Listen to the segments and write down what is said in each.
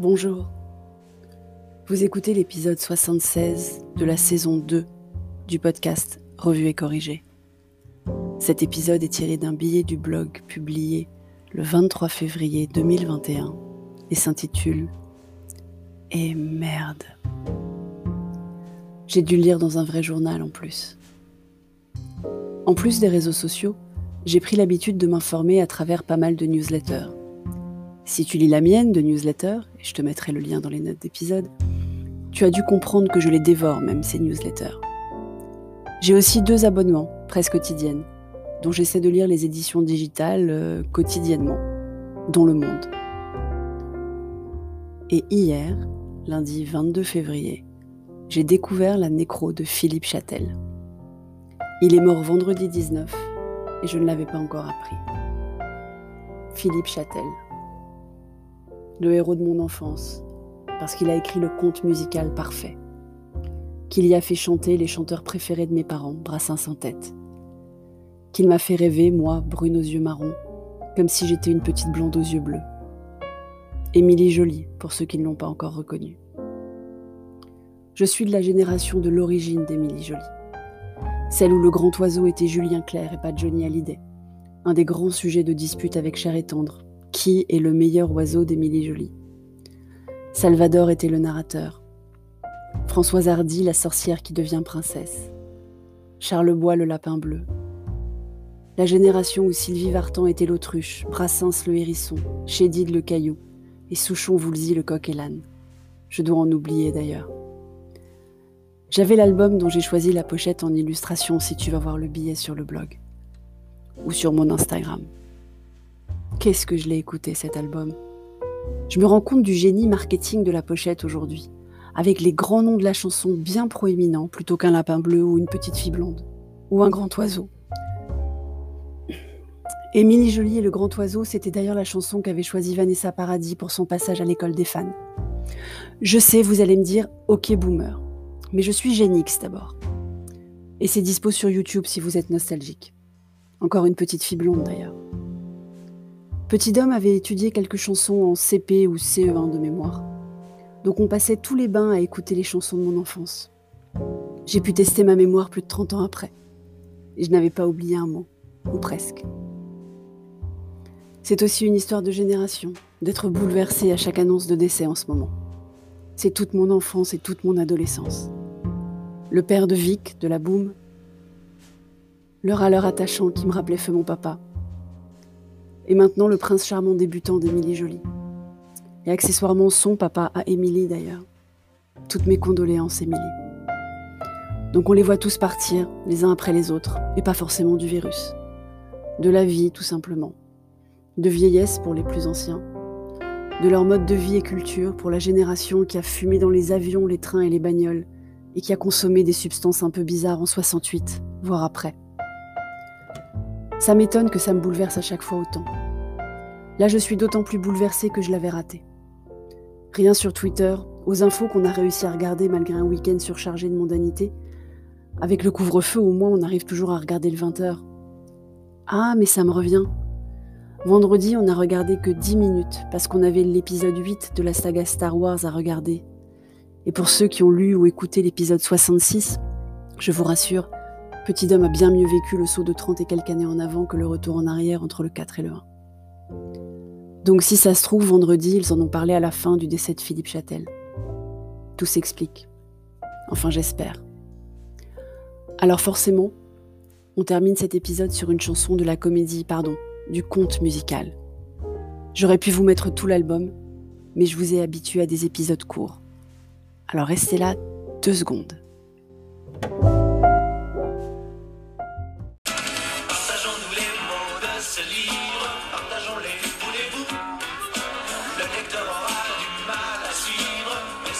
Bonjour. Vous écoutez l'épisode 76 de la saison 2 du podcast Revue et corrigé. Cet épisode est tiré d'un billet du blog publié le 23 février 2021 et s'intitule Et merde. J'ai dû lire dans un vrai journal en plus. En plus des réseaux sociaux, j'ai pris l'habitude de m'informer à travers pas mal de newsletters. Si tu lis la mienne de newsletter, et je te mettrai le lien dans les notes d'épisode, tu as dû comprendre que je les dévore même ces newsletters. J'ai aussi deux abonnements, presque quotidiennes, dont j'essaie de lire les éditions digitales euh, quotidiennement, dont Le Monde. Et hier, lundi 22 février, j'ai découvert la nécro de Philippe Châtel. Il est mort vendredi 19 et je ne l'avais pas encore appris. Philippe Châtel, le héros de mon enfance, parce qu'il a écrit le conte musical parfait, qu'il y a fait chanter les chanteurs préférés de mes parents, Brassens en tête, qu'il m'a fait rêver, moi, brune aux yeux marrons, comme si j'étais une petite blonde aux yeux bleus. Émilie Jolie, pour ceux qui ne l'ont pas encore reconnue. Je suis de la génération de l'origine d'Émilie Jolie. Celle où le grand oiseau était Julien Clerc et pas Johnny Hallyday. Un des grands sujets de dispute avec Cher et Tendre. Qui est le meilleur oiseau d'Émilie Jolie Salvador était le narrateur. Françoise Hardy, la sorcière qui devient princesse. Charles Bois, le lapin bleu. La génération où Sylvie Vartan était l'autruche, Brassens le hérisson, Chédid le caillou et Souchon Voulzy le coq et l'âne. Je dois en oublier d'ailleurs. J'avais l'album dont j'ai choisi la pochette en illustration si tu vas voir le billet sur le blog ou sur mon Instagram. Qu'est-ce que je l'ai écouté cet album? Je me rends compte du génie marketing de la pochette aujourd'hui, avec les grands noms de la chanson bien proéminents plutôt qu'un lapin bleu ou une petite fille blonde ou un grand oiseau. Émilie Jolie et le grand oiseau, c'était d'ailleurs la chanson qu'avait choisie Vanessa Paradis pour son passage à l'école des fans. Je sais, vous allez me dire, ok boomer. Mais je suis Génix d'abord. Et c'est dispo sur YouTube si vous êtes nostalgique. Encore une petite fille blonde d'ailleurs. Petit Dom avait étudié quelques chansons en CP ou CE1 de mémoire. Donc on passait tous les bains à écouter les chansons de mon enfance. J'ai pu tester ma mémoire plus de 30 ans après. Et je n'avais pas oublié un mot, ou presque. C'est aussi une histoire de génération, d'être bouleversé à chaque annonce de décès en ce moment. C'est toute mon enfance et toute mon adolescence le père de Vic, de la Boum, le râleur attachant qui me rappelait feu mon papa, et maintenant le prince charmant débutant d'Émilie Jolie, et accessoirement son papa à Émilie d'ailleurs. Toutes mes condoléances, Émilie. Donc on les voit tous partir, les uns après les autres, et pas forcément du virus. De la vie, tout simplement. De vieillesse pour les plus anciens. De leur mode de vie et culture pour la génération qui a fumé dans les avions, les trains et les bagnoles, et qui a consommé des substances un peu bizarres en 68, voire après. Ça m'étonne que ça me bouleverse à chaque fois autant. Là, je suis d'autant plus bouleversée que je l'avais raté. Rien sur Twitter, aux infos qu'on a réussi à regarder malgré un week-end surchargé de mondanité. Avec le couvre-feu, au moins, on arrive toujours à regarder le 20h. Ah, mais ça me revient. Vendredi, on n'a regardé que 10 minutes parce qu'on avait l'épisode 8 de la saga Star Wars à regarder et pour ceux qui ont lu ou écouté l'épisode 66, je vous rassure, Petit homme a bien mieux vécu le saut de 30 et quelques années en avant que le retour en arrière entre le 4 et le 1. Donc si ça se trouve, vendredi, ils en ont parlé à la fin du décès de Philippe Châtel. Tout s'explique. Enfin, j'espère. Alors forcément, on termine cet épisode sur une chanson de la comédie, pardon, du conte musical. J'aurais pu vous mettre tout l'album, mais je vous ai habitué à des épisodes courts. Alors restez là deux secondes.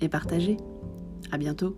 et partagez. À bientôt.